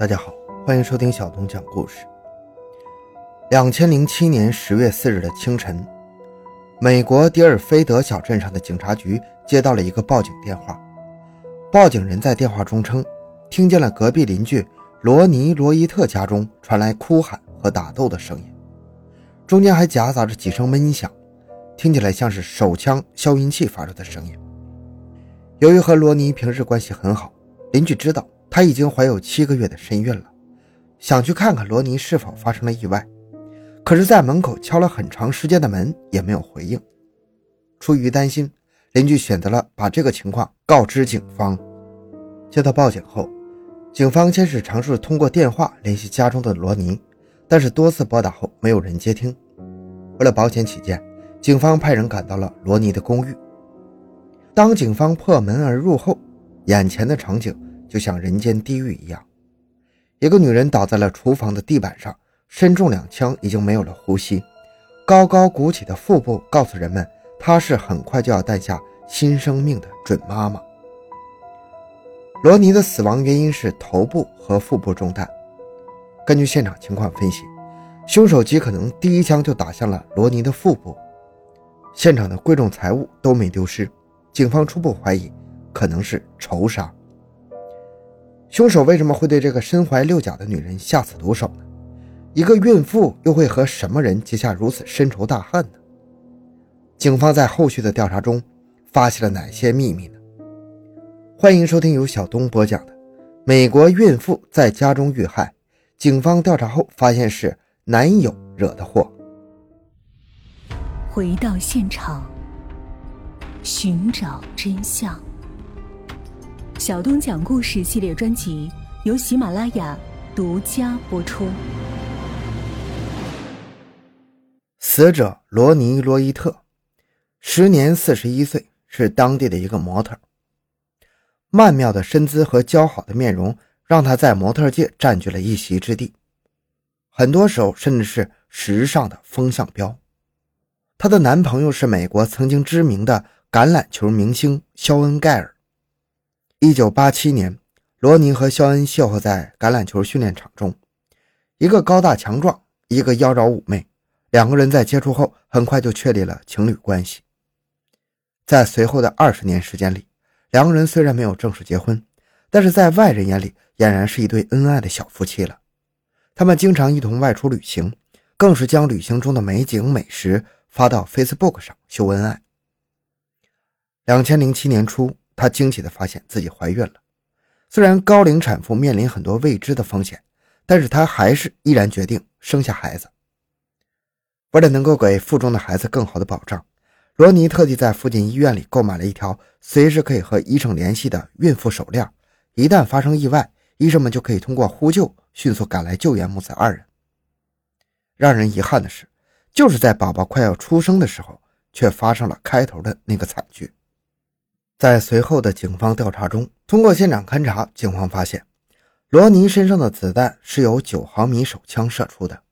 大家好，欢迎收听小东讲故事。两千零七年十月四日的清晨，美国迪尔菲德小镇上的警察局接到了一个报警电话。报警人在电话中称，听见了隔壁邻居罗尼·罗伊特家中传来哭喊和打斗的声音，中间还夹杂着几声闷响，听起来像是手枪消音器发出的声音。由于和罗尼平时关系很好，邻居知道。她已经怀有七个月的身孕了，想去看看罗尼是否发生了意外，可是，在门口敲了很长时间的门也没有回应。出于担心，邻居选择了把这个情况告知警方。接到报警后，警方先是尝试通过电话联系家中的罗尼，但是多次拨打后没有人接听。为了保险起见，警方派人赶到了罗尼的公寓。当警方破门而入后，眼前的场景。就像人间地狱一样，一个女人倒在了厨房的地板上，身中两枪，已经没有了呼吸。高高鼓起的腹部告诉人们，她是很快就要诞下新生命的准妈妈。罗尼的死亡原因是头部和腹部中弹。根据现场情况分析，凶手极可能第一枪就打向了罗尼的腹部。现场的贵重财物都没丢失，警方初步怀疑可能是仇杀。凶手为什么会对这个身怀六甲的女人下此毒手呢？一个孕妇又会和什么人结下如此深仇大恨呢？警方在后续的调查中发现了哪些秘密呢？欢迎收听由小东播讲的《美国孕妇在家中遇害》，警方调查后发现是男友惹的祸。回到现场，寻找真相。小东讲故事系列专辑由喜马拉雅独家播出。死者罗尼·罗伊特，时年四十一岁，是当地的一个模特。曼妙的身姿和姣好的面容，让她在模特界占据了一席之地，很多时候甚至是时尚的风向标。她的男朋友是美国曾经知名的橄榄球明星肖恩·盖尔。一九八七年，罗尼和肖恩邂逅在橄榄球训练场中，一个高大强壮，一个妖娆妩媚。两个人在接触后，很快就确立了情侣关系。在随后的二十年时间里，两个人虽然没有正式结婚，但是在外人眼里，俨然是一对恩爱的小夫妻了。他们经常一同外出旅行，更是将旅行中的美景美食发到 Facebook 上秀恩爱。两千零七年初。她惊奇地发现自己怀孕了，虽然高龄产妇面临很多未知的风险，但是她还是毅然决定生下孩子。为了能够给腹中的孩子更好的保障，罗尼特地在附近医院里购买了一条随时可以和医生联系的孕妇手链，一旦发生意外，医生们就可以通过呼救迅速赶来救援母子二人。让人遗憾的是，就是在宝宝快要出生的时候，却发生了开头的那个惨剧。在随后的警方调查中，通过现场勘查，警方发现罗尼身上的子弹是由九毫米手枪射出的。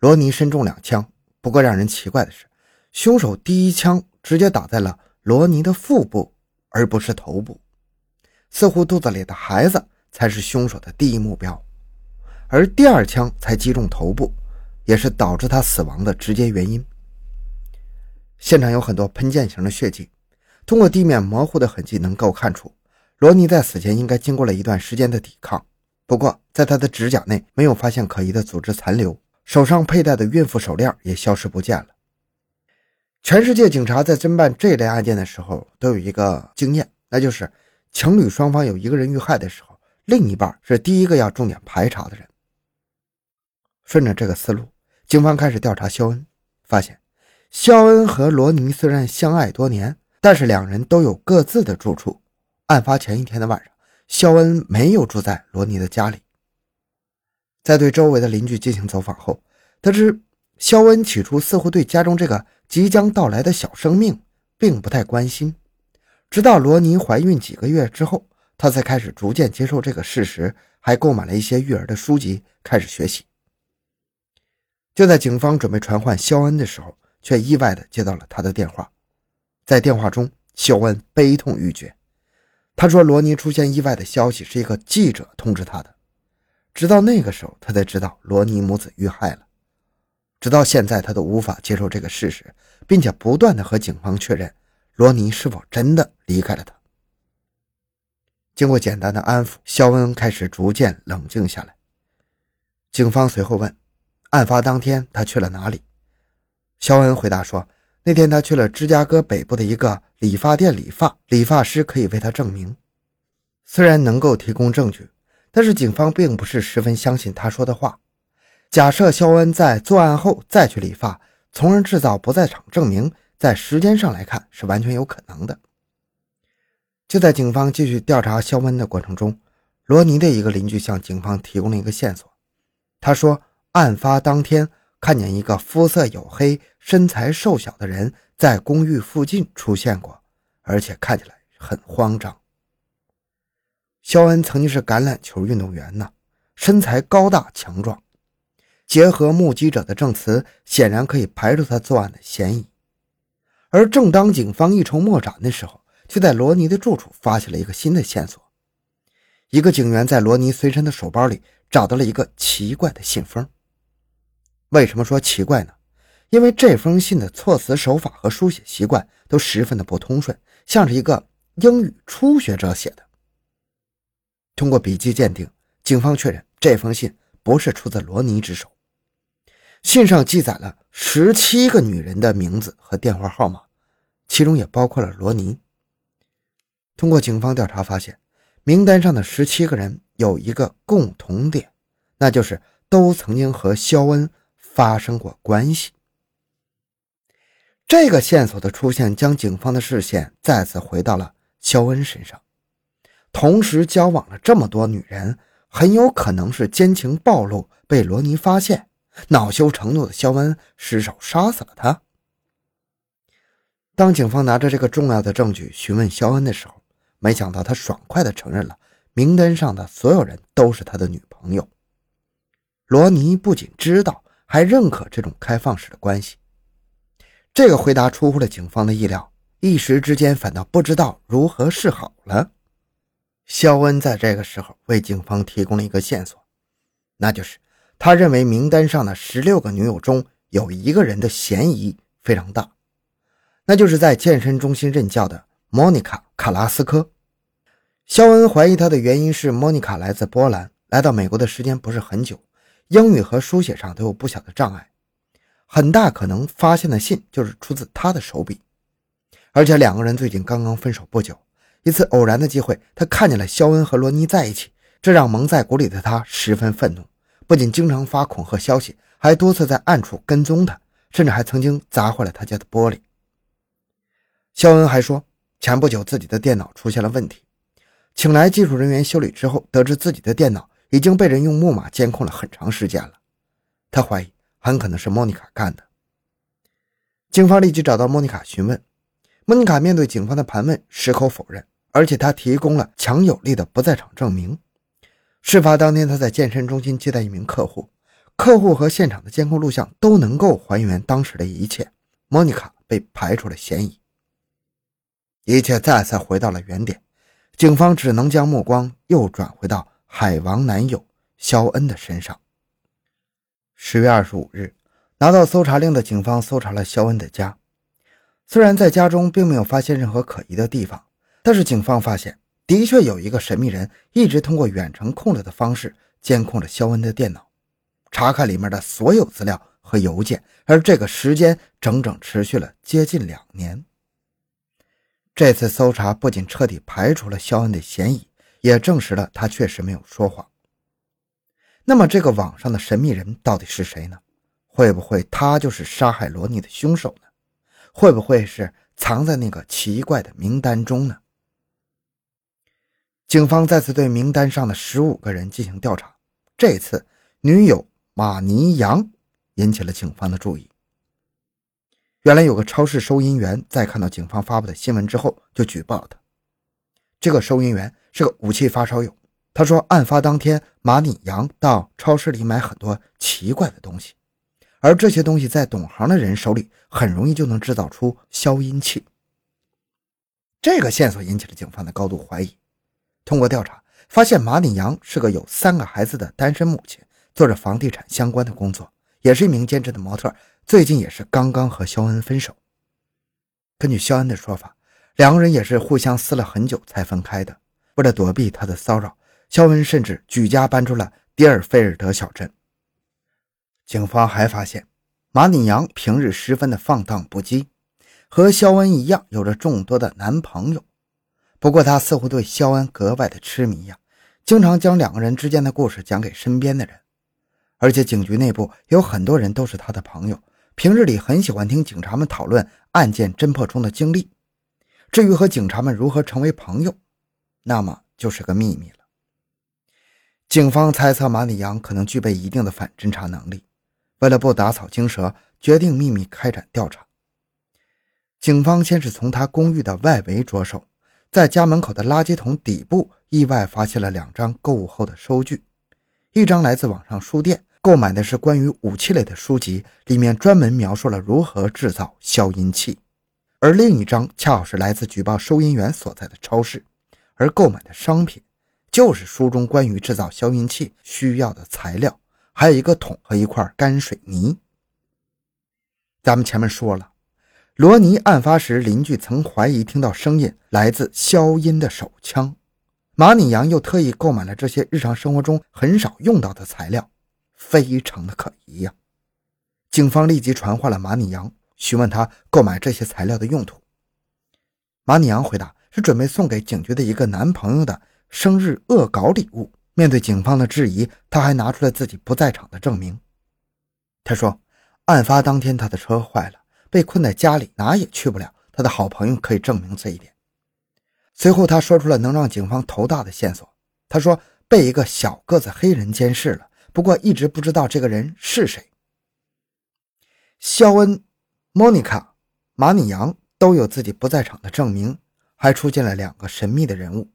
罗尼身中两枪，不过让人奇怪的是，凶手第一枪直接打在了罗尼的腹部，而不是头部，似乎肚子里的孩子才是凶手的第一目标，而第二枪才击中头部，也是导致他死亡的直接原因。现场有很多喷溅型的血迹。通过地面模糊的痕迹，能够看出罗尼在死前应该经过了一段时间的抵抗。不过，在他的指甲内没有发现可疑的组织残留，手上佩戴的孕妇手链也消失不见了。全世界警察在侦办这类案件的时候，都有一个经验，那就是情侣双方有一个人遇害的时候，另一半是第一个要重点排查的人。顺着这个思路，警方开始调查肖恩，发现肖恩和罗尼虽然相爱多年。但是两人都有各自的住处。案发前一天的晚上，肖恩没有住在罗尼的家里。在对周围的邻居进行走访后，得知肖恩起初似乎对家中这个即将到来的小生命并不太关心。直到罗尼怀孕几个月之后，他才开始逐渐接受这个事实，还购买了一些育儿的书籍，开始学习。就在警方准备传唤肖恩的时候，却意外的接到了他的电话。在电话中，肖恩悲痛欲绝。他说：“罗尼出现意外的消息是一个记者通知他的。直到那个时候，他才知道罗尼母子遇害了。直到现在，他都无法接受这个事实，并且不断的和警方确认罗尼是否真的离开了他。经过简单的安抚，肖恩开始逐渐冷静下来。警方随后问：“案发当天他去了哪里？”肖恩回答说：“那天他去了芝加哥北部的一个理发店理发，理发师可以为他证明。虽然能够提供证据。”但是警方并不是十分相信他说的话。假设肖恩在作案后再去理发，从而制造不在场证明，在时间上来看是完全有可能的。就在警方继续调查肖恩的过程中，罗尼的一个邻居向警方提供了一个线索。他说，案发当天看见一个肤色黝黑、身材瘦小的人在公寓附近出现过，而且看起来很慌张。肖恩曾经是橄榄球运动员呢，身材高大强壮。结合目击者的证词，显然可以排除他作案的嫌疑。而正当警方一筹莫展的时候，却在罗尼的住处发现了一个新的线索。一个警员在罗尼随身的手包里找到了一个奇怪的信封。为什么说奇怪呢？因为这封信的措辞手法和书写习惯都十分的不通顺，像是一个英语初学者写的。通过笔迹鉴定，警方确认这封信不是出自罗尼之手。信上记载了十七个女人的名字和电话号码，其中也包括了罗尼。通过警方调查发现，名单上的十七个人有一个共同点，那就是都曾经和肖恩发生过关系。这个线索的出现，将警方的视线再次回到了肖恩身上。同时交往了这么多女人，很有可能是奸情暴露，被罗尼发现，恼羞成怒的肖恩失手杀死了他。当警方拿着这个重要的证据询问肖恩的时候，没想到他爽快地承认了名单上的所有人都是他的女朋友。罗尼不仅知道，还认可这种开放式的关系。这个回答出乎了警方的意料，一时之间反倒不知道如何是好了。肖恩在这个时候为警方提供了一个线索，那就是他认为名单上的十六个女友中有一个人的嫌疑非常大，那就是在健身中心任教的莫妮卡·卡拉斯科。肖恩怀疑他的原因是莫妮卡来自波兰，来到美国的时间不是很久，英语和书写上都有不小的障碍，很大可能发现的信就是出自他的手笔，而且两个人最近刚刚分手不久。一次偶然的机会，他看见了肖恩和罗尼在一起，这让蒙在鼓里的他十分愤怒，不仅经常发恐吓消息，还多次在暗处跟踪他，甚至还曾经砸坏了他家的玻璃。肖恩还说，前不久自己的电脑出现了问题，请来技术人员修理之后，得知自己的电脑已经被人用木马监控了很长时间了。他怀疑很可能是莫妮卡干的。警方立即找到莫妮卡询问，莫妮卡面对警方的盘问，矢口否认。而且他提供了强有力的不在场证明。事发当天，他在健身中心接待一名客户，客户和现场的监控录像都能够还原当时的一切。莫妮卡被排除了嫌疑，一切再次回到了原点。警方只能将目光又转回到海王男友肖恩的身上。十月二十五日，拿到搜查令的警方搜查了肖恩的家，虽然在家中并没有发现任何可疑的地方。但是警方发现，的确有一个神秘人一直通过远程控制的方式监控着肖恩的电脑，查看里面的所有资料和邮件，而这个时间整整持续了接近两年。这次搜查不仅彻底排除了肖恩的嫌疑，也证实了他确实没有说谎。那么，这个网上的神秘人到底是谁呢？会不会他就是杀害罗尼的凶手呢？会不会是藏在那个奇怪的名单中呢？警方再次对名单上的十五个人进行调查，这次女友马尼扬引起了警方的注意。原来有个超市收银员在看到警方发布的新闻之后，就举报了他。这个收银员是个武器发烧友，他说案发当天马尼扬到超市里买很多奇怪的东西，而这些东西在懂行的人手里很容易就能制造出消音器。这个线索引起了警方的高度怀疑。通过调查，发现马里扬是个有三个孩子的单身母亲，做着房地产相关的工作，也是一名兼职的模特，最近也是刚刚和肖恩分手。根据肖恩的说法，两个人也是互相撕了很久才分开的。为了躲避他的骚扰，肖恩甚至举家搬出了迪尔菲尔德小镇。警方还发现，马里扬平日十分的放荡不羁，和肖恩一样有着众多的男朋友。不过他似乎对肖恩格外的痴迷呀，经常将两个人之间的故事讲给身边的人，而且警局内部有很多人都是他的朋友，平日里很喜欢听警察们讨论案件侦破中的经历。至于和警察们如何成为朋友，那么就是个秘密了。警方猜测马里扬可能具备一定的反侦查能力，为了不打草惊蛇，决定秘密开展调查。警方先是从他公寓的外围着手。在家门口的垃圾桶底部，意外发现了两张购物后的收据，一张来自网上书店，购买的是关于武器类的书籍，里面专门描述了如何制造消音器；而另一张恰好是来自举报收银员所在的超市，而购买的商品就是书中关于制造消音器需要的材料，还有一个桶和一块干水泥。咱们前面说了。罗尼案发时，邻居曾怀疑听到声音来自消音的手枪。马里扬又特意购买了这些日常生活中很少用到的材料，非常的可疑呀。警方立即传唤了马里扬，询问他购买这些材料的用途。马里扬回答是准备送给警局的一个男朋友的生日恶搞礼物。面对警方的质疑，他还拿出了自己不在场的证明。他说，案发当天他的车坏了。被困在家里，哪也去不了。他的好朋友可以证明这一点。随后，他说出了能让警方头大的线索。他说被一个小个子黑人监视了，不过一直不知道这个人是谁。肖恩、莫妮卡、马里扬都有自己不在场的证明，还出现了两个神秘的人物，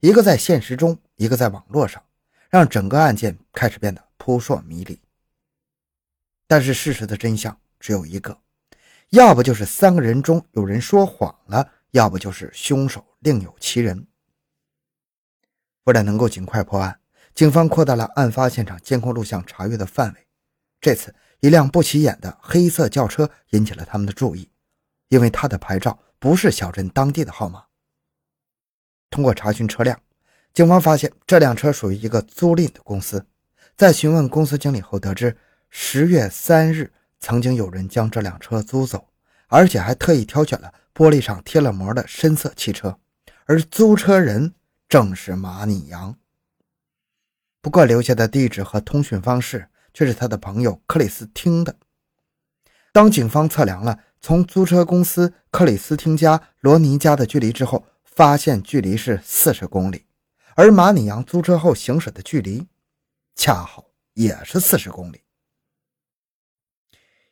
一个在现实中，一个在网络上，让整个案件开始变得扑朔迷离。但是事实的真相只有一个。要不就是三个人中有人说谎了，要不就是凶手另有其人。为了能够尽快破案，警方扩大了案发现场监控录像查阅的范围。这次，一辆不起眼的黑色轿车引起了他们的注意，因为它的牌照不是小镇当地的号码。通过查询车辆，警方发现这辆车属于一个租赁的公司。在询问公司经理后，得知十月三日。曾经有人将这辆车租走，而且还特意挑选了玻璃上贴了膜的深色汽车，而租车人正是马尼扬。不过留下的地址和通讯方式却是他的朋友克里斯汀的。当警方测量了从租车公司克里斯汀家罗尼家的距离之后，发现距离是四十公里，而马尼扬租车后行驶的距离恰好也是四十公里。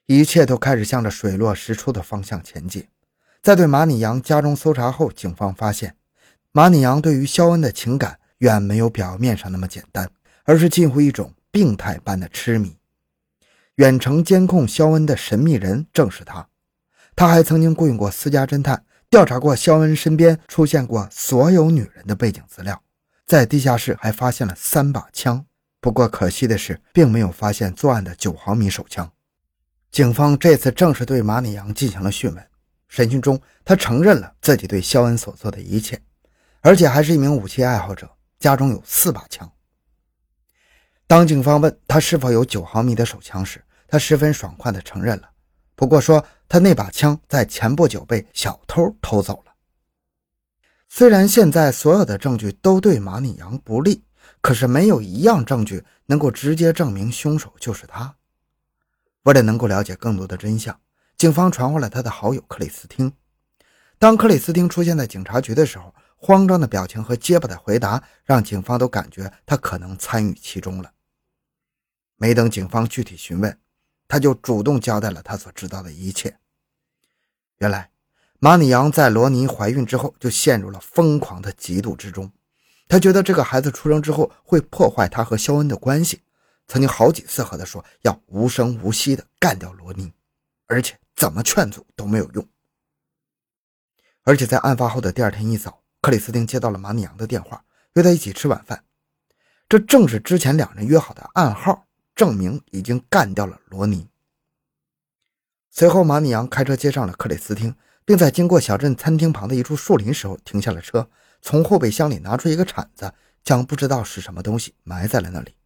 一切都开始向着水落石出的方向前进。在对马里扬家中搜查后，警方发现，马里扬对于肖恩的情感远没有表面上那么简单，而是近乎一种病态般的痴迷。远程监控肖恩的神秘人正是他。他还曾经雇佣过私家侦探，调查过肖恩身边出现过所有女人的背景资料，在地下室还发现了三把枪。不过可惜的是，并没有发现作案的九毫米手枪。警方这次正式对马里扬进行了讯问，审讯中，他承认了自己对肖恩所做的一切，而且还是一名武器爱好者，家中有四把枪。当警方问他是否有九毫米的手枪时，他十分爽快地承认了，不过说他那把枪在前不久被小偷偷走了。虽然现在所有的证据都对马里扬不利，可是没有一样证据能够直接证明凶手就是他。为了能够了解更多的真相，警方传唤了他的好友克里斯汀。当克里斯汀出现在警察局的时候，慌张的表情和结巴的回答让警方都感觉他可能参与其中了。没等警方具体询问，他就主动交代了他所知道的一切。原来，马里扬在罗尼怀孕之后就陷入了疯狂的嫉妒之中，他觉得这个孩子出生之后会破坏他和肖恩的关系。曾经好几次和他说要无声无息地干掉罗尼，而且怎么劝阻都没有用。而且在案发后的第二天一早，克里斯汀接到了马里扬的电话，约他一起吃晚饭。这正是之前两人约好的暗号，证明已经干掉了罗尼。随后，马尼扬开车接上了克里斯汀，并在经过小镇餐厅旁的一处树林时候停下了车，从后备箱里拿出一个铲子，将不知道是什么东西埋在了那里。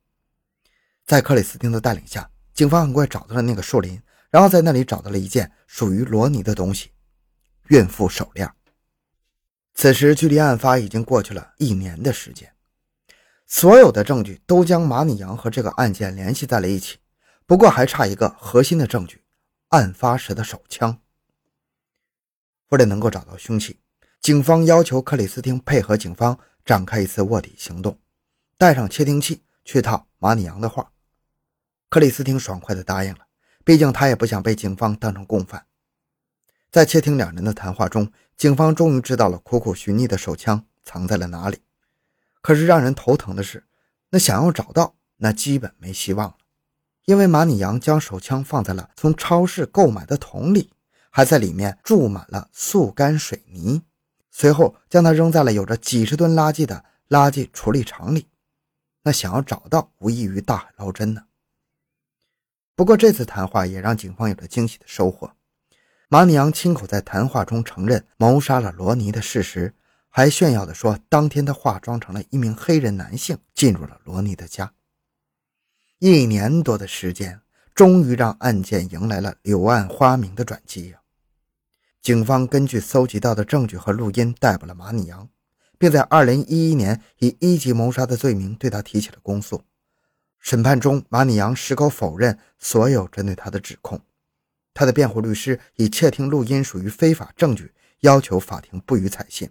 在克里斯汀的带领下，警方很快找到了那个树林，然后在那里找到了一件属于罗尼的东西——孕妇手链。此时，距离案发已经过去了一年的时间。所有的证据都将马尼扬和这个案件联系在了一起，不过还差一个核心的证据：案发时的手枪。为了能够找到凶器，警方要求克里斯汀配合警方展开一次卧底行动，带上窃听器去套马尼昂的话。克里斯汀爽快地答应了，毕竟他也不想被警方当成共犯。在窃听两人的谈话中，警方终于知道了苦苦寻觅的手枪藏在了哪里。可是让人头疼的是，那想要找到，那基本没希望了，因为马尼扬将手枪放在了从超市购买的桶里，还在里面注满了速干水泥，随后将它扔在了有着几十吨垃圾的垃圾处理厂里。那想要找到，无异于大海捞针呢。不过这次谈话也让警方有了惊喜的收获，马尼昂亲口在谈话中承认谋杀了罗尼的事实。还炫耀地说，当天他化妆成了一名黑人男性，进入了罗尼的家。一年多的时间，终于让案件迎来了柳暗花明的转机呀！警方根据搜集到的证据和录音，逮捕了马尼扬，并在2011年以一级谋杀的罪名对他提起了公诉。审判中，马尼扬矢口否认所有针对他的指控。他的辩护律师以窃听录音属于非法证据，要求法庭不予采信。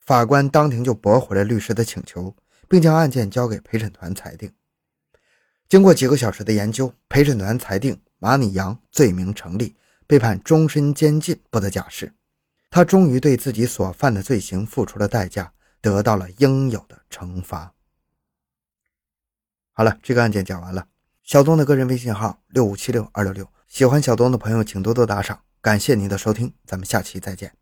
法官当庭就驳回了律师的请求，并将案件交给陪审团裁定。经过几个小时的研究，陪审团裁定马尼扬罪名成立，被判终身监禁，不得假释。他终于对自己所犯的罪行付出了代价，得到了应有的惩罚。好了，这个案件讲完了。小东的个人微信号六五七六二六六，喜欢小东的朋友请多多打赏，感谢您的收听，咱们下期再见。